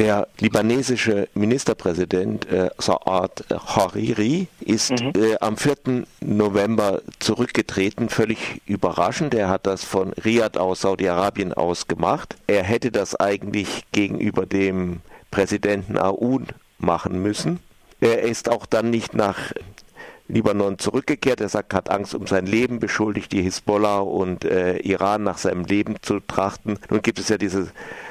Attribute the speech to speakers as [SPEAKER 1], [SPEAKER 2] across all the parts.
[SPEAKER 1] Der libanesische Ministerpräsident äh, Saad Hariri ist mhm. äh, am 4. November zurückgetreten, völlig überraschend. Er hat das von Riyadh aus, Saudi-Arabien aus gemacht. Er hätte das eigentlich gegenüber dem Präsidenten Aoun machen müssen. Er ist auch dann nicht nach Libanon zurückgekehrt. Er sagt, hat Angst um sein Leben, beschuldigt die Hisbollah und äh, Iran nach seinem Leben zu trachten. Nun gibt es ja diese,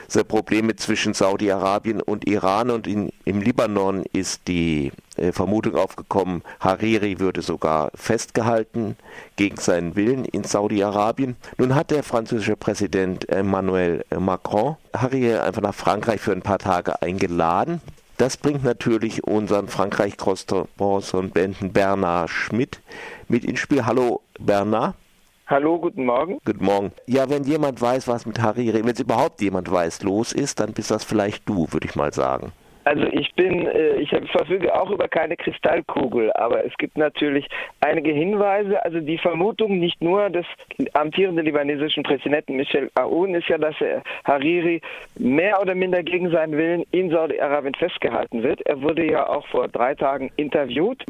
[SPEAKER 1] diese Probleme zwischen Saudi-Arabien und Iran und in, im Libanon ist die äh, Vermutung aufgekommen, Hariri würde sogar festgehalten gegen seinen Willen in Saudi-Arabien. Nun hat der französische Präsident Emmanuel Macron Hariri einfach nach Frankreich für ein paar Tage eingeladen. Das bringt natürlich unseren Frankreich-Korrespondenten Bernard Schmidt mit ins Spiel. Hallo Bernard.
[SPEAKER 2] Hallo, guten Morgen.
[SPEAKER 1] Guten Morgen. Ja, wenn jemand weiß, was mit Hariri, wenn es überhaupt jemand weiß, los ist, dann bist das vielleicht du, würde ich mal sagen.
[SPEAKER 2] Also ich bin, äh, ich verfüge auch über keine Kristallkugel, aber es gibt natürlich einige Hinweise. Also die Vermutung nicht nur des amtierenden libanesischen Präsidenten Michel Aoun ist ja, dass Hariri mehr oder minder gegen seinen Willen in Saudi-Arabien festgehalten wird. Er wurde ja auch vor drei Tagen interviewt.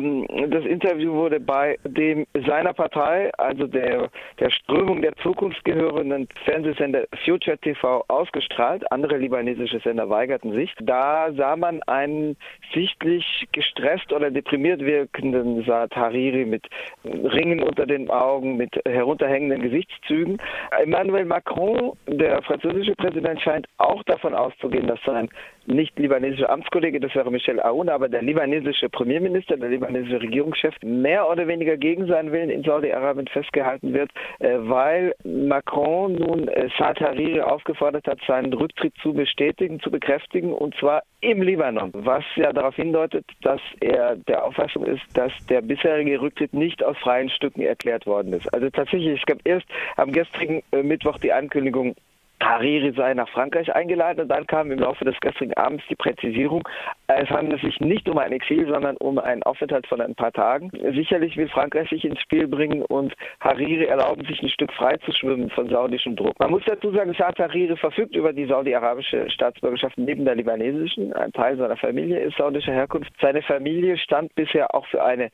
[SPEAKER 2] Das Interview wurde bei dem seiner Partei, also der, der Strömung der Zukunft gehörenden Fernsehsender Future TV ausgestrahlt. Andere libanesische Sender weigerten sich. Da sah man man einen sichtlich gestresst oder deprimiert wirkenden Saad Hariri mit Ringen unter den Augen, mit herunterhängenden Gesichtszügen. Emmanuel Macron, der französische Präsident, scheint auch davon auszugehen, dass sein nicht libanesischer Amtskollege, das wäre Michel Aoun, aber der libanesische Premierminister, der libanesische Regierungschef, mehr oder weniger gegen seinen Willen in Saudi-Arabien festgehalten wird, äh, weil Macron nun äh, Saad Hariri aufgefordert hat, seinen Rücktritt zu bestätigen, zu bekräftigen, und zwar im Libanon, was ja darauf hindeutet, dass er der Auffassung ist, dass der bisherige Rücktritt nicht aus freien Stücken erklärt worden ist. Also tatsächlich, es gab erst am gestrigen äh, Mittwoch die Ankündigung, Hariri sei nach Frankreich eingeladen und dann kam im Laufe des gestrigen Abends die Präzisierung, es handelt sich nicht um ein Exil, sondern um einen Aufenthalt von ein paar Tagen. Sicherlich will Frankreich sich ins Spiel bringen und Hariri erlauben, sich ein Stück frei zu schwimmen von saudischem Druck. Man muss dazu sagen, Saad Hariri verfügt über die saudi-arabische Staatsbürgerschaft neben der libanesischen. Ein Teil seiner Familie ist saudischer Herkunft. Seine Familie stand bisher auch für eine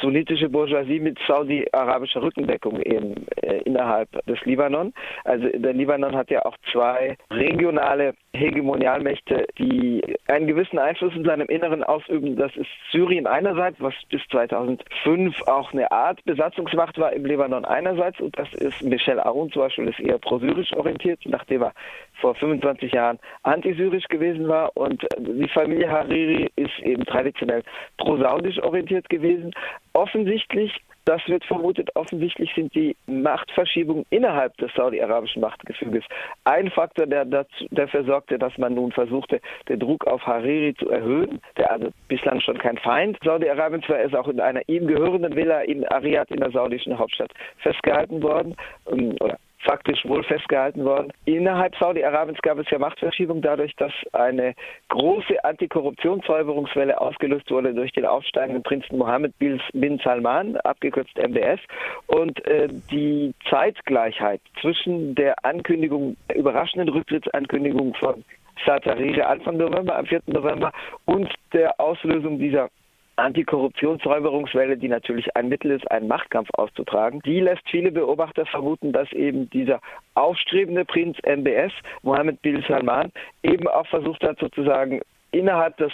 [SPEAKER 2] sunnitische Bourgeoisie mit saudi-arabischer Rückendeckung eben äh, innerhalb des Libanon. Also der Libanon hat ja auch zwei regionale Hegemonialmächte, die einen gewissen Einfluss in seinem Inneren ausüben. Das ist Syrien einerseits, was bis 2005 auch eine Art Besatzungsmacht war im Libanon einerseits und das ist Michel Aoun zum Beispiel ist eher pro-syrisch orientiert, nachdem er vor 25 Jahren antisyrisch gewesen war und die Familie Hariri ist eben traditionell pro-saudisch orientiert gewesen. Offensichtlich das wird vermutet, offensichtlich sind die Machtverschiebungen innerhalb des saudi-arabischen Machtgefüges ein Faktor, der dazu, dafür sorgte, dass man nun versuchte, den Druck auf Hariri zu erhöhen, der also bislang schon kein Feind. Saudi-Arabiens war, ist auch in einer ihm gehörenden Villa in Ariad in der saudischen Hauptstadt festgehalten worden ähm, oder faktisch wohl festgehalten worden. Innerhalb Saudi-Arabiens gab es ja Machtverschiebung dadurch, dass eine große Antikorruptionssäuberungswelle ausgelöst wurde durch den aufsteigenden Prinzen Mohammed bin Salman, abgekürzt MBS. Und äh, die Zeitgleichheit zwischen der Ankündigung, der überraschenden Rücktrittsankündigung von Saad Hariri Anfang November, am 4. November und der Auslösung dieser Antikorruptionssäuberungswelle, die natürlich ein Mittel ist, einen Machtkampf auszutragen, die lässt viele Beobachter vermuten, dass eben dieser aufstrebende Prinz MBS, Mohammed bin Salman, eben auch versucht hat, sozusagen innerhalb des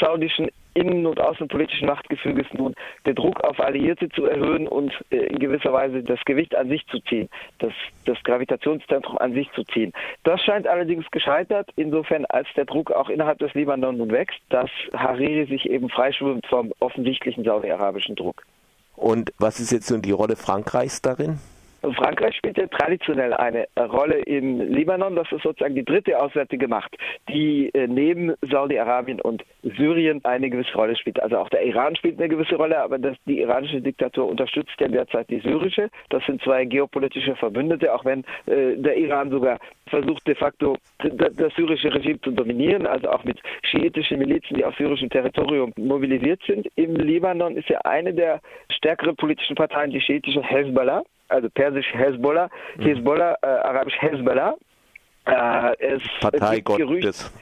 [SPEAKER 2] saudischen innen- und außenpolitischen Machtgefüges nun den Druck auf Alliierte zu erhöhen und äh, in gewisser Weise das Gewicht an sich zu ziehen, das, das Gravitationszentrum an sich zu ziehen. Das scheint allerdings gescheitert, insofern als der Druck auch innerhalb des Libanon nun wächst, dass Hariri sich eben freischwimmt vom offensichtlichen saudi-arabischen Druck.
[SPEAKER 1] Und was ist jetzt nun die Rolle Frankreichs darin?
[SPEAKER 2] Frankreich spielt ja traditionell eine Rolle im Libanon. Das ist sozusagen die dritte auswärtige Macht, die äh, neben Saudi-Arabien und Syrien eine gewisse Rolle spielt. Also auch der Iran spielt eine gewisse Rolle, aber das, die iranische Diktatur unterstützt ja derzeit die syrische. Das sind zwei geopolitische Verbündete, auch wenn äh, der Iran sogar versucht de facto das syrische Regime zu dominieren, also auch mit schiitischen Milizen, die auf syrischem Territorium mobilisiert sind. Im Libanon ist ja eine der stärkeren politischen Parteien die schiitische Hezbollah also persisch Hezbollah, mhm. Hezbollah, äh, arabisch Hezbollah.
[SPEAKER 1] Äh, es, Partei es Gottes.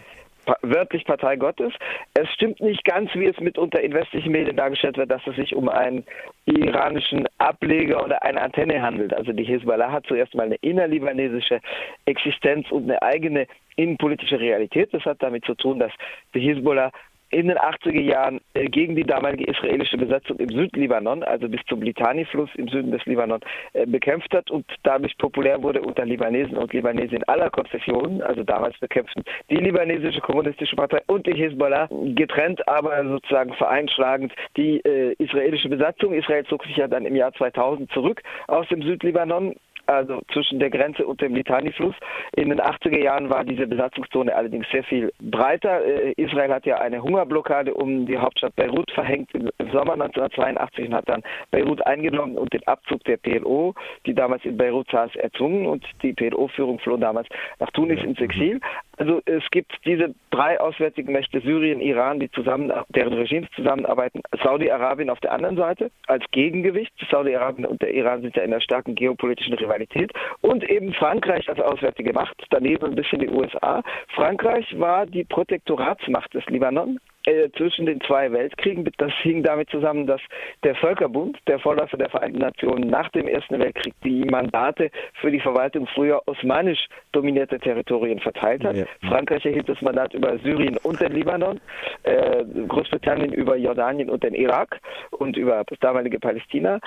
[SPEAKER 2] wörtlich Partei Gottes. Es stimmt nicht ganz, wie es mitunter in westlichen Medien dargestellt wird, dass es sich um einen iranischen Ableger oder eine Antenne handelt. Also die Hisbollah hat zuerst mal eine innerlibanesische Existenz und eine eigene innenpolitische Realität. Das hat damit zu tun, dass die Hisbollah in den 80er Jahren äh, gegen die damalige israelische Besatzung im Südlibanon, also bis zum Litani-Fluss im Süden des Libanon, äh, bekämpft hat und dadurch populär wurde unter Libanesen und Libanesen aller Konfessionen. Also damals bekämpften die libanesische kommunistische Partei und die Hisbollah getrennt, aber sozusagen vereinschlagend die äh, israelische Besatzung. Israel zog sich ja dann im Jahr 2000 zurück aus dem Südlibanon also zwischen der Grenze und dem Litani-Fluss. In den 80er Jahren war diese Besatzungszone allerdings sehr viel breiter. Äh, Israel hat ja eine Hungerblockade um die Hauptstadt Beirut verhängt im Sommer 1982 und hat dann Beirut eingenommen und den Abzug der PLO, die damals in Beirut saß, erzwungen und die PLO-Führung floh damals nach Tunis ins Exil. Also es gibt diese drei auswärtigen Mächte, Syrien, Iran, die zusammen, deren Regimes zusammenarbeiten, Saudi-Arabien auf der anderen Seite als Gegengewicht. Saudi-Arabien und der Iran sind ja in einer starken geopolitischen Rivalität und eben Frankreich als auswärtige Macht, daneben ein bisschen die USA. Frankreich war die Protektoratsmacht des Libanon, äh, zwischen den zwei Weltkriegen. Das hing damit zusammen, dass der Völkerbund, der Vorläufer der Vereinten Nationen, nach dem Ersten Weltkrieg die Mandate für die Verwaltung früher osmanisch dominierte Territorien verteilt hat. Ja. Frankreich erhielt das Mandat über Syrien und den Libanon, äh, Großbritannien über Jordanien und den Irak und über das damalige Palästina.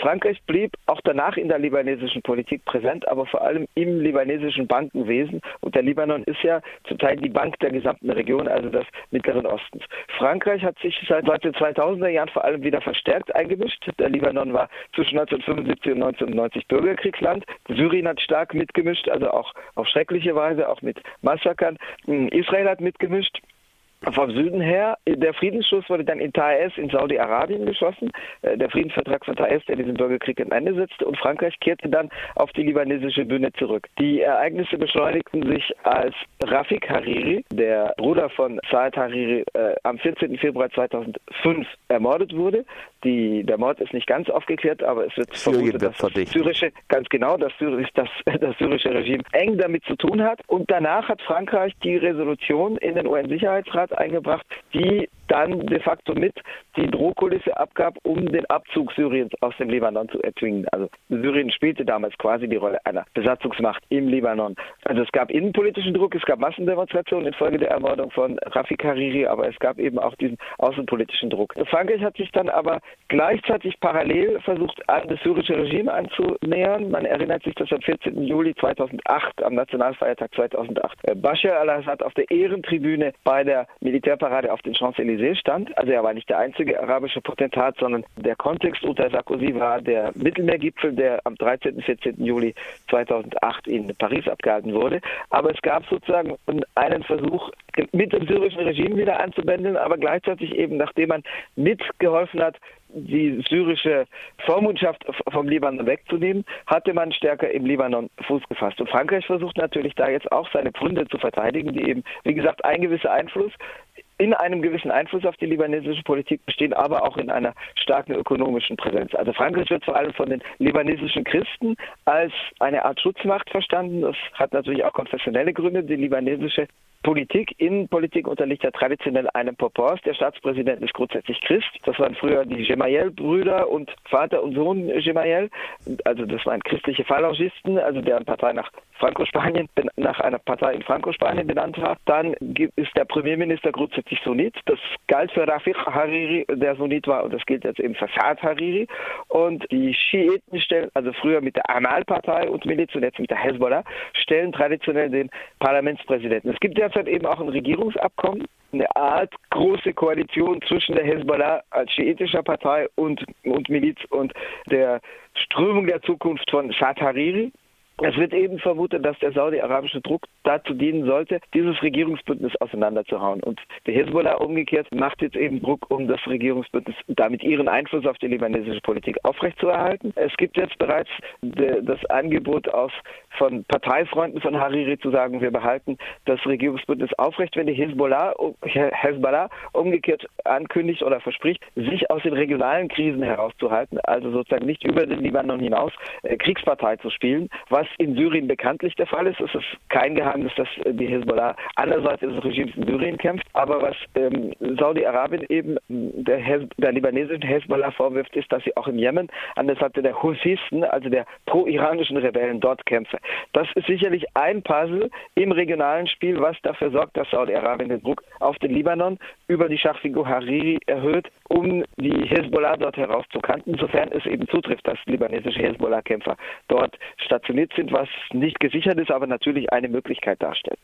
[SPEAKER 2] Frankreich blieb auch danach in der libanesischen Politik präsent, aber vor allem im libanesischen Bankenwesen. Und der Libanon ist ja zum Teil die Bank der gesamten Region, also des Mittleren Ostens. Ostens. Frankreich hat sich seit den 2000er Jahren vor allem wieder verstärkt eingemischt. Der Libanon war zwischen 1975 und 1990 Bürgerkriegsland. Syrien hat stark mitgemischt, also auch auf schreckliche Weise, auch mit Massakern. Israel hat mitgemischt vom Süden her. Der Friedensschluss wurde dann in Taes in Saudi-Arabien geschlossen. Äh, der Friedensvertrag von Taes, der diesen Bürgerkrieg am Ende setzte. Und Frankreich kehrte dann auf die libanesische Bühne zurück. Die Ereignisse beschleunigten sich, als Rafik Hariri, der Bruder von Saad Hariri, äh, am 14. Februar 2005 ermordet wurde. Die, der Mord ist nicht ganz aufgeklärt, aber es wird vermutet, dass das syrische, ganz genau, das, das, das syrische Regime eng damit zu tun hat. Und danach hat Frankreich die Resolution in den UN-Sicherheitsrat eingebracht, die dann de facto mit die Drohkulisse abgab, um den Abzug Syriens aus dem Libanon zu erzwingen. Also Syrien spielte damals quasi die Rolle einer Besatzungsmacht im Libanon. Also es gab innenpolitischen Druck, es gab Massendemonstrationen infolge der Ermordung von Rafik Hariri, aber es gab eben auch diesen außenpolitischen Druck. Frankreich hat sich dann aber gleichzeitig parallel versucht, an das syrische Regime anzunähern. Man erinnert sich, dass am 14. Juli 2008, am Nationalfeiertag 2008, Bashar al-Assad auf der Ehrentribüne bei der Militärparade auf den Champs-Élysées stand. Also er war nicht der einzige arabische Potentat, sondern der Kontext unter Sarkozy war der Mittelmeergipfel, der am 13. und 14. Juli 2008 in Paris abgehalten wurde. Aber es gab sozusagen einen Versuch, mit dem syrischen Regime wieder anzubändeln, aber gleichzeitig eben, nachdem man mitgeholfen hat, die syrische Vormundschaft vom Libanon wegzunehmen, hatte man stärker im Libanon Fuß gefasst. Und Frankreich versucht natürlich da jetzt auch seine Pfründe zu verteidigen, die eben, wie gesagt, ein gewisser Einfluss in einem gewissen Einfluss auf die libanesische Politik bestehen, aber auch in einer starken ökonomischen Präsenz. Also Frankreich wird vor allem von den libanesischen Christen als eine Art Schutzmacht verstanden. Das hat natürlich auch konfessionelle Gründe. Die libanesische Politik, Innenpolitik unterliegt ja traditionell einem Propors. Der Staatspräsident ist grundsätzlich Christ. Das waren früher die Gemayel-Brüder und Vater und Sohn Gemayel. Also das waren christliche Phalangisten, also deren Partei nach Franco-Spanien, nach einer Partei in Franco-Spanien benannt war. Dann ist der Premierminister grundsätzlich Sunnit. Das galt für Rafiq Hariri, der Sunnit war, und das gilt jetzt eben für Saad Hariri. Und die Schiiten stellen, also früher mit der Amal-Partei und Miliz und jetzt mit der Hezbollah, stellen traditionell den Parlamentspräsidenten. Es gibt derzeit eben auch ein Regierungsabkommen, eine Art große Koalition zwischen der Hezbollah als schiitischer Partei und, und Miliz und der Strömung der Zukunft von Saad Hariri. Es wird eben vermutet, dass der saudi-arabische Druck dazu dienen sollte, dieses Regierungsbündnis auseinanderzuhauen. Und der Hezbollah umgekehrt macht jetzt eben Druck, um das Regierungsbündnis damit ihren Einfluss auf die libanesische Politik aufrechtzuerhalten. Es gibt jetzt bereits das Angebot aus von Parteifreunden von Hariri zu sagen, wir behalten das Regierungsbündnis aufrecht, wenn die Hezbollah, Hezbollah umgekehrt ankündigt oder verspricht, sich aus den regionalen Krisen herauszuhalten, also sozusagen nicht über den Libanon hinaus äh, Kriegspartei zu spielen, was in Syrien bekanntlich der Fall ist. Es ist kein Geheimnis, dass die Hezbollah an der Seite des Regimes in Syrien kämpft. Aber was ähm, Saudi-Arabien eben der, der libanesischen Hezbollah vorwirft, ist, dass sie auch im Jemen an der Seite der Houthisten, also der pro-iranischen Rebellen, dort kämpfe. Das ist sicherlich ein Puzzle im regionalen Spiel, was dafür sorgt, dass Saudi-Arabien den Druck auf den Libanon über die Schachfigur Hariri erhöht, um die Hezbollah dort herauszukanten, sofern es eben zutrifft, dass libanesische Hezbollah-Kämpfer dort stationiert sind, was nicht gesichert ist, aber natürlich eine Möglichkeit darstellt.